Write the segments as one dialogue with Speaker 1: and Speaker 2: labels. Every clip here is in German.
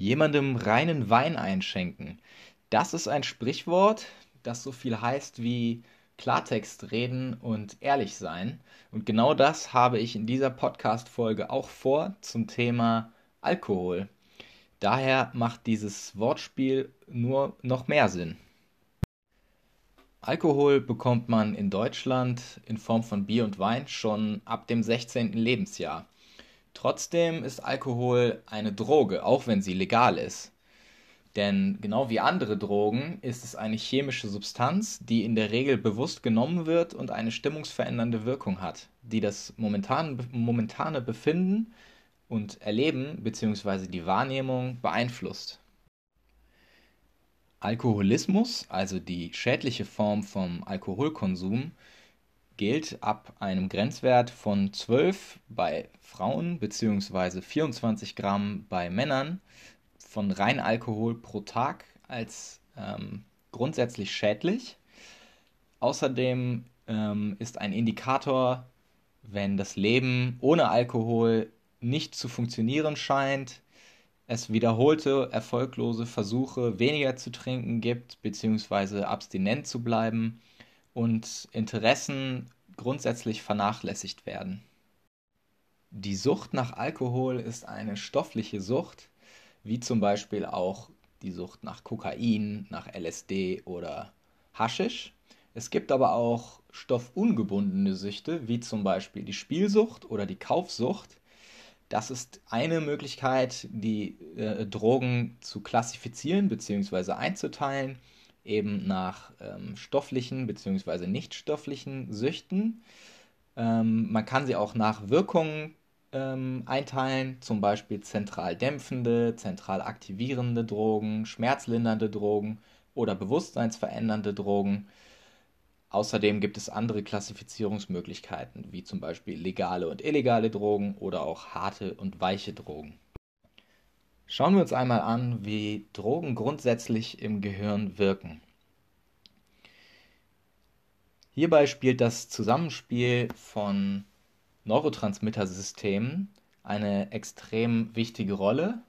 Speaker 1: Jemandem reinen Wein einschenken. Das ist ein Sprichwort, das so viel heißt wie Klartext reden und ehrlich sein. Und genau das habe ich in dieser Podcast-Folge auch vor zum Thema Alkohol. Daher macht dieses Wortspiel nur noch mehr Sinn. Alkohol bekommt man in Deutschland in Form von Bier und Wein schon ab dem 16. Lebensjahr. Trotzdem ist Alkohol eine Droge, auch wenn sie legal ist. Denn genau wie andere Drogen ist es eine chemische Substanz, die in der Regel bewusst genommen wird und eine stimmungsverändernde Wirkung hat, die das momentan, momentane Befinden und Erleben bzw. die Wahrnehmung beeinflusst. Alkoholismus, also die schädliche Form vom Alkoholkonsum, gilt ab einem Grenzwert von 12 bei Frauen bzw. 24 Gramm bei Männern von Reinalkohol pro Tag als ähm, grundsätzlich schädlich. Außerdem ähm, ist ein Indikator, wenn das Leben ohne Alkohol nicht zu funktionieren scheint, es wiederholte erfolglose Versuche, weniger zu trinken gibt, beziehungsweise abstinent zu bleiben und Interessen grundsätzlich vernachlässigt werden. Die Sucht nach Alkohol ist eine stoffliche Sucht, wie zum Beispiel auch die Sucht nach Kokain, nach LSD oder Haschisch. Es gibt aber auch stoffungebundene Süchte, wie zum Beispiel die Spielsucht oder die Kaufsucht. Das ist eine Möglichkeit, die äh, Drogen zu klassifizieren bzw. einzuteilen eben nach ähm, stofflichen bzw. nichtstofflichen Süchten. Ähm, man kann sie auch nach Wirkungen ähm, einteilen, zum Beispiel zentral dämpfende, zentral aktivierende Drogen, schmerzlindernde Drogen oder bewusstseinsverändernde Drogen. Außerdem gibt es andere Klassifizierungsmöglichkeiten, wie zum Beispiel legale und illegale Drogen oder auch harte und weiche Drogen. Schauen wir uns einmal an, wie Drogen grundsätzlich im Gehirn wirken. Hierbei spielt das Zusammenspiel von Neurotransmittersystemen eine extrem wichtige Rolle.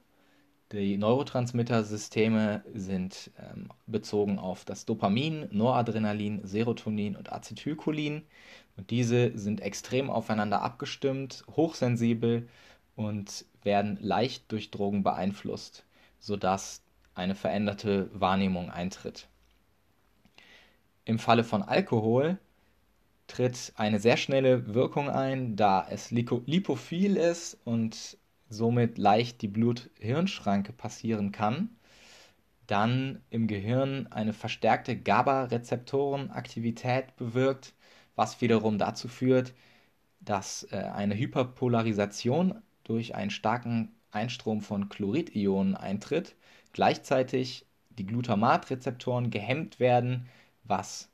Speaker 1: Die Neurotransmittersysteme sind ähm, bezogen auf das Dopamin, Noradrenalin, Serotonin und Acetylcholin. Und diese sind extrem aufeinander abgestimmt, hochsensibel und werden leicht durch Drogen beeinflusst, sodass eine veränderte Wahrnehmung eintritt. Im Falle von Alkohol tritt eine sehr schnelle Wirkung ein, da es lipophil ist und somit leicht die Blut-Hirn-Schranke passieren kann. Dann im Gehirn eine verstärkte GABA-Rezeptorenaktivität bewirkt, was wiederum dazu führt, dass äh, eine Hyperpolarisation durch einen starken Einstrom von Chloridionen eintritt, gleichzeitig die Glutamatrezeptoren gehemmt werden, was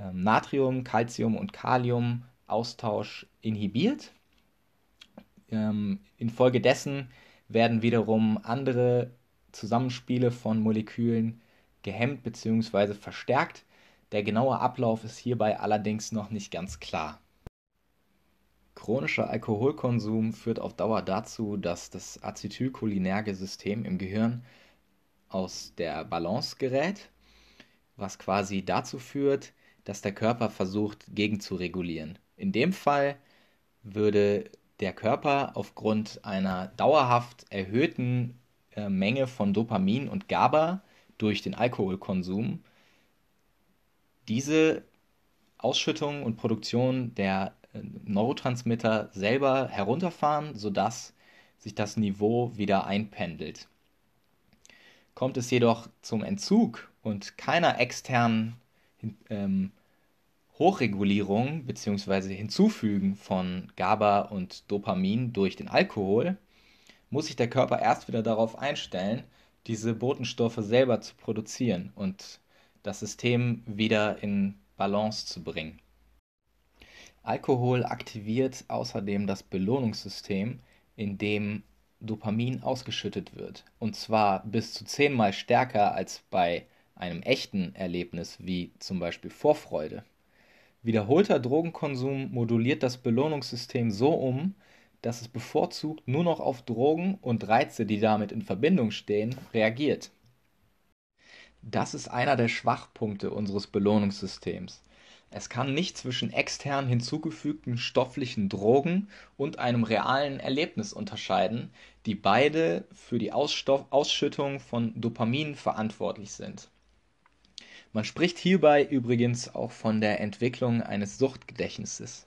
Speaker 1: ähm, Natrium, Calcium und Kalium Austausch inhibiert. Ähm, infolgedessen werden wiederum andere Zusammenspiele von Molekülen gehemmt bzw. verstärkt. Der genaue Ablauf ist hierbei allerdings noch nicht ganz klar. Chronischer Alkoholkonsum führt auf Dauer dazu, dass das acetylcholinerge System im Gehirn aus der Balance gerät, was quasi dazu führt, dass der Körper versucht gegenzuregulieren. In dem Fall würde der Körper aufgrund einer dauerhaft erhöhten äh, Menge von Dopamin und GABA durch den Alkoholkonsum diese Ausschüttung und Produktion der Neurotransmitter selber herunterfahren, sodass sich das Niveau wieder einpendelt. Kommt es jedoch zum Entzug und keiner externen ähm, Hochregulierung bzw. Hinzufügen von GABA und Dopamin durch den Alkohol, muss sich der Körper erst wieder darauf einstellen, diese Botenstoffe selber zu produzieren und das System wieder in Balance zu bringen. Alkohol aktiviert außerdem das Belohnungssystem, in dem Dopamin ausgeschüttet wird. Und zwar bis zu zehnmal stärker als bei einem echten Erlebnis wie zum Beispiel Vorfreude. Wiederholter Drogenkonsum moduliert das Belohnungssystem so um, dass es bevorzugt nur noch auf Drogen und Reize, die damit in Verbindung stehen, reagiert. Das ist einer der Schwachpunkte unseres Belohnungssystems. Es kann nicht zwischen extern hinzugefügten stofflichen Drogen und einem realen Erlebnis unterscheiden, die beide für die Ausschüttung von Dopamin verantwortlich sind. Man spricht hierbei übrigens auch von der Entwicklung eines Suchtgedächtnisses.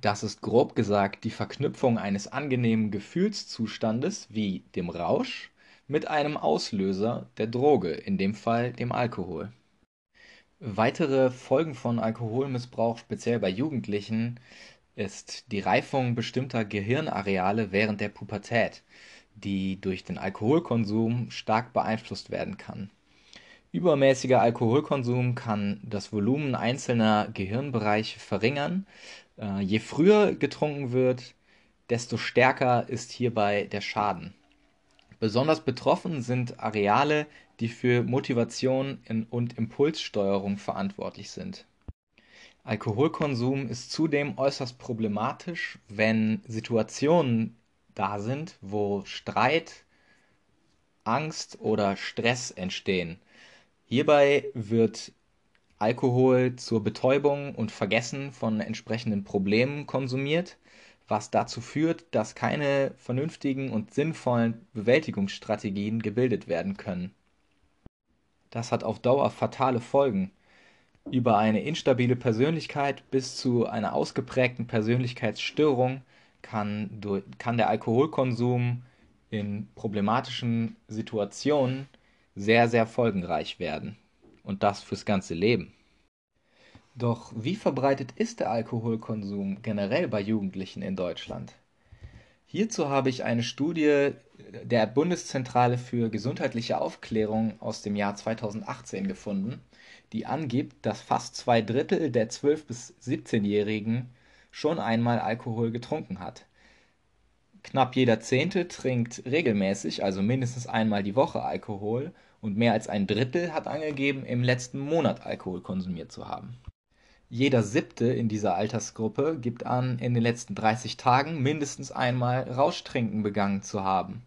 Speaker 1: Das ist grob gesagt die Verknüpfung eines angenehmen Gefühlszustandes wie dem Rausch mit einem Auslöser der Droge, in dem Fall dem Alkohol. Weitere Folgen von Alkoholmissbrauch, speziell bei Jugendlichen, ist die Reifung bestimmter Gehirnareale während der Pubertät, die durch den Alkoholkonsum stark beeinflusst werden kann. Übermäßiger Alkoholkonsum kann das Volumen einzelner Gehirnbereiche verringern. Äh, je früher getrunken wird, desto stärker ist hierbei der Schaden. Besonders betroffen sind Areale, die für Motivation und Impulssteuerung verantwortlich sind. Alkoholkonsum ist zudem äußerst problematisch, wenn Situationen da sind, wo Streit, Angst oder Stress entstehen. Hierbei wird Alkohol zur Betäubung und Vergessen von entsprechenden Problemen konsumiert, was dazu führt, dass keine vernünftigen und sinnvollen Bewältigungsstrategien gebildet werden können. Das hat auf Dauer fatale Folgen. Über eine instabile Persönlichkeit bis zu einer ausgeprägten Persönlichkeitsstörung kann, durch, kann der Alkoholkonsum in problematischen Situationen sehr, sehr folgenreich werden. Und das fürs ganze Leben. Doch wie verbreitet ist der Alkoholkonsum generell bei Jugendlichen in Deutschland? Hierzu habe ich eine Studie der Bundeszentrale für gesundheitliche Aufklärung aus dem Jahr 2018 gefunden, die angibt, dass fast zwei Drittel der 12- bis 17-Jährigen schon einmal Alkohol getrunken hat. Knapp jeder Zehnte trinkt regelmäßig, also mindestens einmal die Woche Alkohol und mehr als ein Drittel hat angegeben, im letzten Monat Alkohol konsumiert zu haben. Jeder Siebte in dieser Altersgruppe gibt an, in den letzten 30 Tagen mindestens einmal Rauschtrinken begangen zu haben.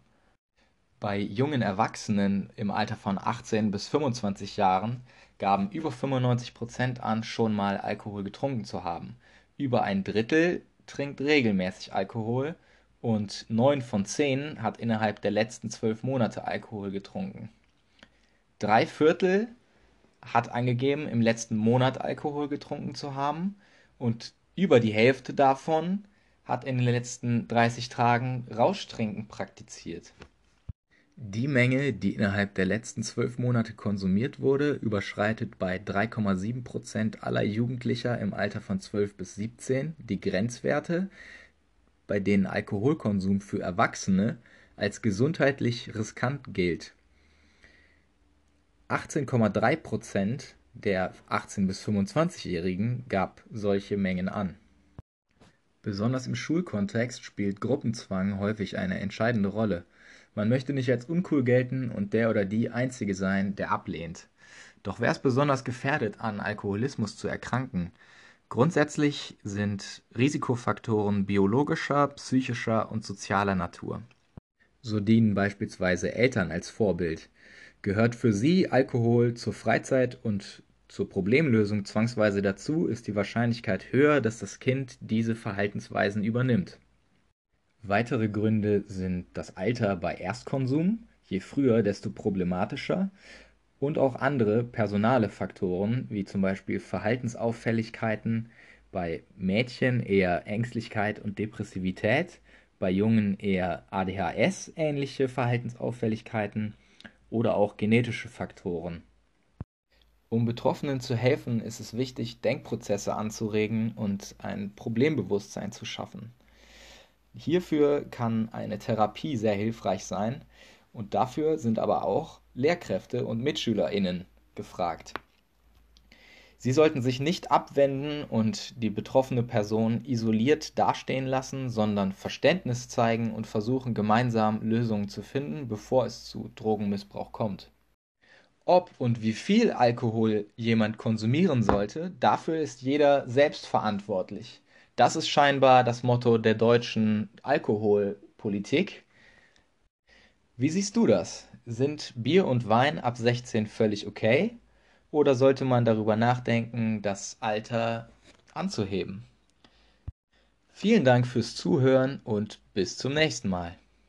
Speaker 1: Bei jungen Erwachsenen im Alter von 18 bis 25 Jahren gaben über 95 Prozent an, schon mal Alkohol getrunken zu haben. Über ein Drittel trinkt regelmäßig Alkohol und 9 von 10 hat innerhalb der letzten 12 Monate Alkohol getrunken. Drei Viertel hat angegeben, im letzten Monat Alkohol getrunken zu haben und über die Hälfte davon hat in den letzten 30 Tagen Rauschtrinken praktiziert. Die Menge, die innerhalb der letzten zwölf Monate konsumiert wurde, überschreitet bei 3,7 Prozent aller Jugendlicher im Alter von 12 bis 17 die Grenzwerte, bei denen Alkoholkonsum für Erwachsene als gesundheitlich riskant gilt 18,3 Prozent der 18- bis 25-Jährigen gab solche Mengen an. Besonders im Schulkontext spielt Gruppenzwang häufig eine entscheidende Rolle. Man möchte nicht als uncool gelten und der oder die Einzige sein, der ablehnt. Doch wer ist besonders gefährdet, an Alkoholismus zu erkranken? Grundsätzlich sind Risikofaktoren biologischer, psychischer und sozialer Natur. So dienen beispielsweise Eltern als Vorbild. Gehört für Sie Alkohol zur Freizeit und zur Problemlösung zwangsweise dazu, ist die Wahrscheinlichkeit höher, dass das Kind diese Verhaltensweisen übernimmt. Weitere Gründe sind das Alter bei Erstkonsum, je früher, desto problematischer, und auch andere personale Faktoren, wie zum Beispiel Verhaltensauffälligkeiten, bei Mädchen eher Ängstlichkeit und Depressivität, bei Jungen eher ADHS-ähnliche Verhaltensauffälligkeiten oder auch genetische Faktoren. Um Betroffenen zu helfen, ist es wichtig, Denkprozesse anzuregen und ein Problembewusstsein zu schaffen. Hierfür kann eine Therapie sehr hilfreich sein und dafür sind aber auch Lehrkräfte und Mitschülerinnen gefragt. Sie sollten sich nicht abwenden und die betroffene Person isoliert dastehen lassen, sondern Verständnis zeigen und versuchen gemeinsam Lösungen zu finden, bevor es zu Drogenmissbrauch kommt. Ob und wie viel Alkohol jemand konsumieren sollte, dafür ist jeder selbst verantwortlich. Das ist scheinbar das Motto der deutschen Alkoholpolitik. Wie siehst du das? Sind Bier und Wein ab 16 völlig okay? Oder sollte man darüber nachdenken, das Alter anzuheben? Vielen Dank fürs Zuhören und bis zum nächsten Mal.